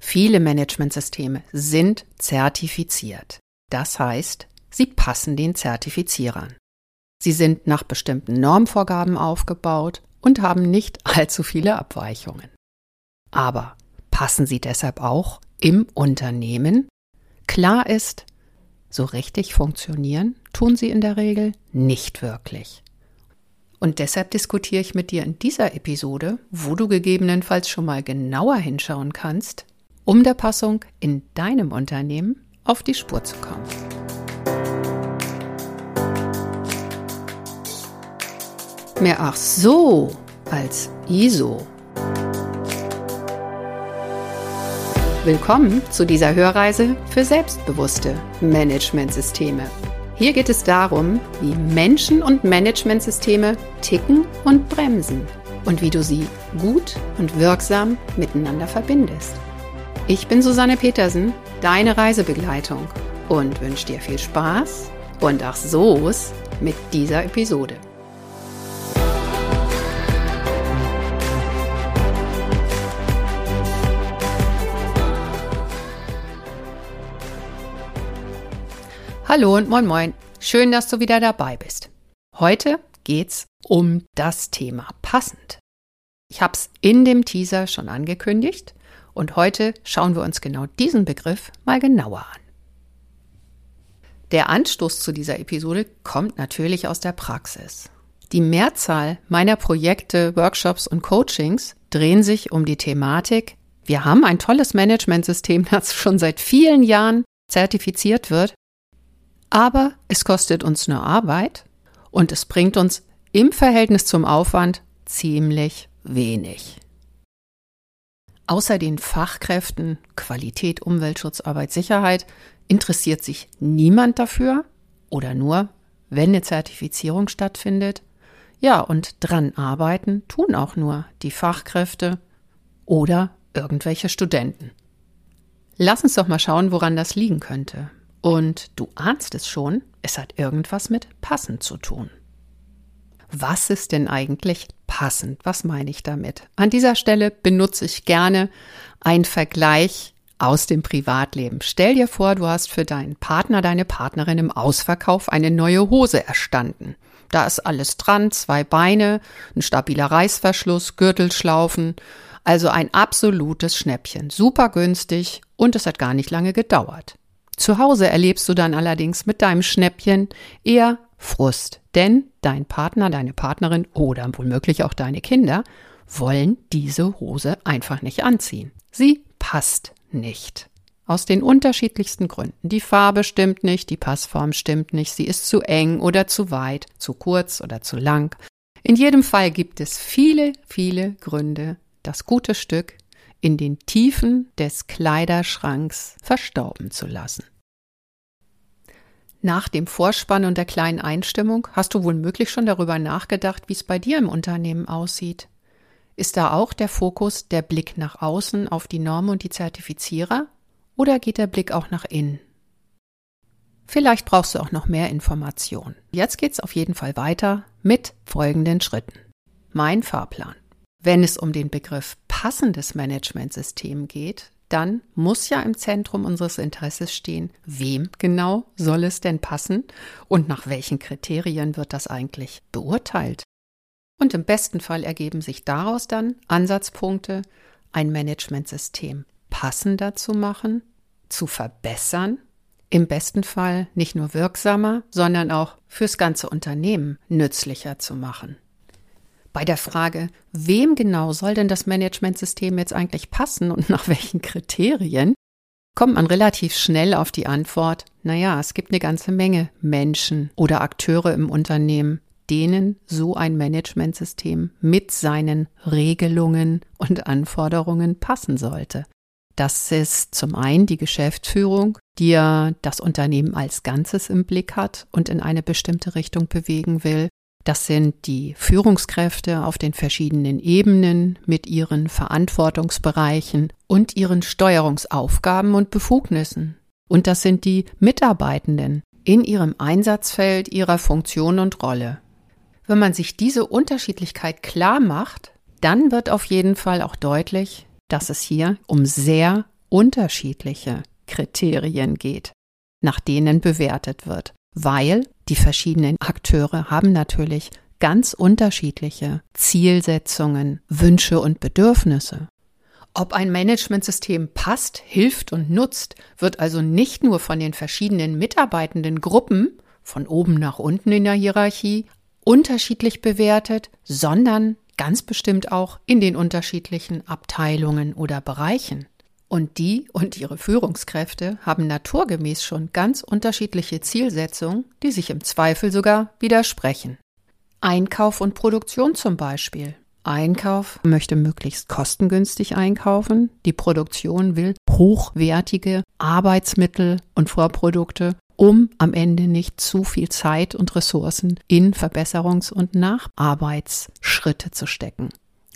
Viele Managementsysteme sind zertifiziert. Das heißt, sie passen den Zertifizierern. Sie sind nach bestimmten Normvorgaben aufgebaut und haben nicht allzu viele Abweichungen. Aber passen sie deshalb auch im Unternehmen? Klar ist, so richtig funktionieren tun sie in der Regel nicht wirklich. Und deshalb diskutiere ich mit dir in dieser Episode, wo du gegebenenfalls schon mal genauer hinschauen kannst, um der Passung in deinem Unternehmen auf die Spur zu kommen. Mehr ach so als ISO. Willkommen zu dieser Hörreise für selbstbewusste Managementsysteme. Hier geht es darum, wie Menschen und Managementsysteme ticken und bremsen und wie du sie gut und wirksam miteinander verbindest. Ich bin Susanne Petersen, deine Reisebegleitung und wünsche dir viel Spaß und ach so's mit dieser Episode. Hallo und moin moin. Schön, dass du wieder dabei bist. Heute geht's um das Thema passend. Ich habe es in dem Teaser schon angekündigt und heute schauen wir uns genau diesen Begriff mal genauer an. Der Anstoß zu dieser Episode kommt natürlich aus der Praxis. Die Mehrzahl meiner Projekte, Workshops und Coachings drehen sich um die Thematik, wir haben ein tolles Managementsystem, das schon seit vielen Jahren zertifiziert wird, aber es kostet uns nur Arbeit und es bringt uns im Verhältnis zum Aufwand ziemlich wenig. Außer den Fachkräften Qualität, Umweltschutz, Arbeit, Sicherheit interessiert sich niemand dafür oder nur, wenn eine Zertifizierung stattfindet. Ja, und dran arbeiten tun auch nur die Fachkräfte oder irgendwelche Studenten. Lass uns doch mal schauen, woran das liegen könnte. Und du ahnst es schon, es hat irgendwas mit passend zu tun. Was ist denn eigentlich passend? Was meine ich damit? An dieser Stelle benutze ich gerne einen Vergleich aus dem Privatleben. Stell dir vor, du hast für deinen Partner, deine Partnerin im Ausverkauf eine neue Hose erstanden. Da ist alles dran, zwei Beine, ein stabiler Reißverschluss, Gürtelschlaufen, also ein absolutes Schnäppchen. Super günstig und es hat gar nicht lange gedauert. Zu Hause erlebst du dann allerdings mit deinem Schnäppchen eher Frust, denn dein Partner, deine Partnerin oder womöglich auch deine Kinder wollen diese Hose einfach nicht anziehen. Sie passt nicht. Aus den unterschiedlichsten Gründen. Die Farbe stimmt nicht, die Passform stimmt nicht, sie ist zu eng oder zu weit, zu kurz oder zu lang. In jedem Fall gibt es viele, viele Gründe, das gute Stück in den Tiefen des Kleiderschranks verstauben zu lassen. Nach dem Vorspann und der kleinen Einstimmung hast du wohl möglich schon darüber nachgedacht, wie es bei dir im Unternehmen aussieht. Ist da auch der Fokus der Blick nach außen auf die Normen und die Zertifizierer oder geht der Blick auch nach innen? Vielleicht brauchst du auch noch mehr Informationen. Jetzt geht's auf jeden Fall weiter mit folgenden Schritten. Mein Fahrplan. Wenn es um den Begriff passendes Managementsystem geht, dann muss ja im Zentrum unseres Interesses stehen, wem genau soll es denn passen und nach welchen Kriterien wird das eigentlich beurteilt. Und im besten Fall ergeben sich daraus dann Ansatzpunkte, ein Managementsystem passender zu machen, zu verbessern, im besten Fall nicht nur wirksamer, sondern auch fürs ganze Unternehmen nützlicher zu machen. Bei der Frage, wem genau soll denn das Managementsystem jetzt eigentlich passen und nach welchen Kriterien, kommt man relativ schnell auf die Antwort, naja, es gibt eine ganze Menge Menschen oder Akteure im Unternehmen, denen so ein Managementsystem mit seinen Regelungen und Anforderungen passen sollte. Das ist zum einen die Geschäftsführung, die ja das Unternehmen als Ganzes im Blick hat und in eine bestimmte Richtung bewegen will. Das sind die Führungskräfte auf den verschiedenen Ebenen mit ihren Verantwortungsbereichen und ihren Steuerungsaufgaben und Befugnissen. Und das sind die Mitarbeitenden in ihrem Einsatzfeld, ihrer Funktion und Rolle. Wenn man sich diese Unterschiedlichkeit klar macht, dann wird auf jeden Fall auch deutlich, dass es hier um sehr unterschiedliche Kriterien geht, nach denen bewertet wird, weil die verschiedenen Akteure haben natürlich ganz unterschiedliche Zielsetzungen, Wünsche und Bedürfnisse. Ob ein Managementsystem passt, hilft und nutzt, wird also nicht nur von den verschiedenen mitarbeitenden Gruppen, von oben nach unten in der Hierarchie, unterschiedlich bewertet, sondern ganz bestimmt auch in den unterschiedlichen Abteilungen oder Bereichen. Und die und ihre Führungskräfte haben naturgemäß schon ganz unterschiedliche Zielsetzungen, die sich im Zweifel sogar widersprechen. Einkauf und Produktion zum Beispiel. Einkauf möchte möglichst kostengünstig einkaufen. Die Produktion will hochwertige Arbeitsmittel und Vorprodukte, um am Ende nicht zu viel Zeit und Ressourcen in Verbesserungs- und Nacharbeitsschritte zu stecken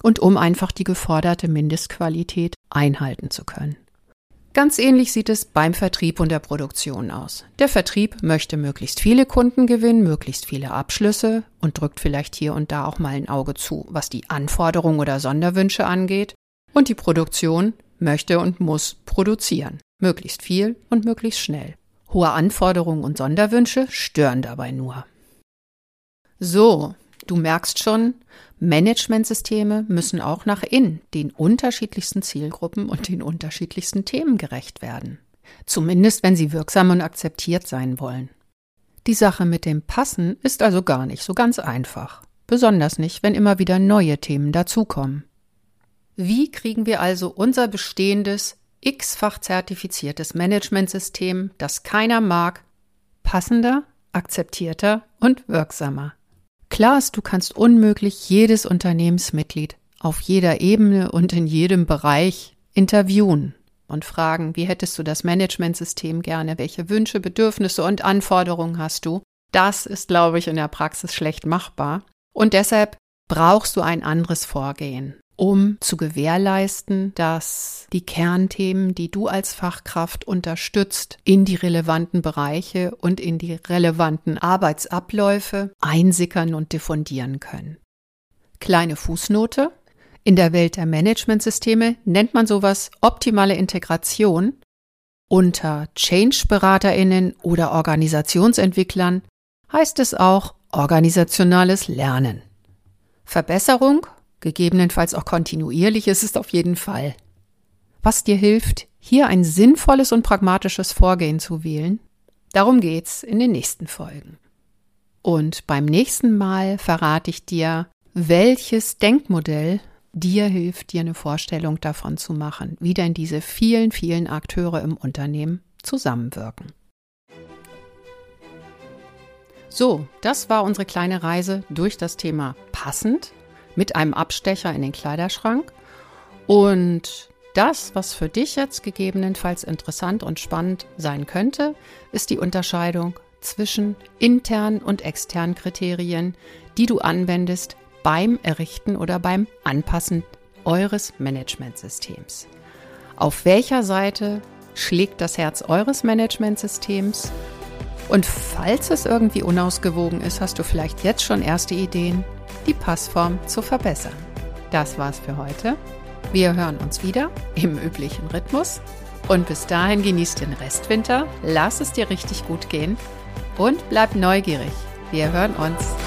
und um einfach die geforderte Mindestqualität einhalten zu können. Ganz ähnlich sieht es beim Vertrieb und der Produktion aus. Der Vertrieb möchte möglichst viele Kunden gewinnen, möglichst viele Abschlüsse und drückt vielleicht hier und da auch mal ein Auge zu, was die Anforderungen oder Sonderwünsche angeht. Und die Produktion möchte und muss produzieren, möglichst viel und möglichst schnell. Hohe Anforderungen und Sonderwünsche stören dabei nur. So, du merkst schon, Managementsysteme müssen auch nach innen den unterschiedlichsten Zielgruppen und den unterschiedlichsten Themen gerecht werden. Zumindest wenn sie wirksam und akzeptiert sein wollen. Die Sache mit dem Passen ist also gar nicht so ganz einfach. Besonders nicht, wenn immer wieder neue Themen dazukommen. Wie kriegen wir also unser bestehendes, x-fach zertifiziertes Managementsystem, das keiner mag, passender, akzeptierter und wirksamer? Klar ist, du kannst unmöglich jedes Unternehmensmitglied auf jeder Ebene und in jedem Bereich interviewen und fragen, wie hättest du das Managementsystem gerne, welche Wünsche, Bedürfnisse und Anforderungen hast du. Das ist, glaube ich, in der Praxis schlecht machbar. Und deshalb brauchst du ein anderes Vorgehen um zu gewährleisten, dass die Kernthemen, die du als Fachkraft unterstützt, in die relevanten Bereiche und in die relevanten Arbeitsabläufe einsickern und diffundieren können. Kleine Fußnote. In der Welt der Managementsysteme nennt man sowas optimale Integration. Unter Change-BeraterInnen oder Organisationsentwicklern heißt es auch organisationales Lernen. Verbesserung gegebenenfalls auch kontinuierlich ist es auf jeden Fall. Was dir hilft, hier ein sinnvolles und pragmatisches Vorgehen zu wählen, darum geht's in den nächsten Folgen. Und beim nächsten Mal verrate ich dir, welches Denkmodell dir hilft, dir eine Vorstellung davon zu machen, wie denn diese vielen, vielen Akteure im Unternehmen zusammenwirken. So, das war unsere kleine Reise durch das Thema passend mit einem Abstecher in den Kleiderschrank. Und das, was für dich jetzt gegebenenfalls interessant und spannend sein könnte, ist die Unterscheidung zwischen internen und externen Kriterien, die du anwendest beim Errichten oder beim Anpassen eures Managementsystems. Auf welcher Seite schlägt das Herz eures Managementsystems? Und falls es irgendwie unausgewogen ist, hast du vielleicht jetzt schon erste Ideen, die Passform zu verbessern. Das war's für heute. Wir hören uns wieder im üblichen Rhythmus. Und bis dahin genießt den Restwinter, lass es dir richtig gut gehen und bleib neugierig. Wir hören uns.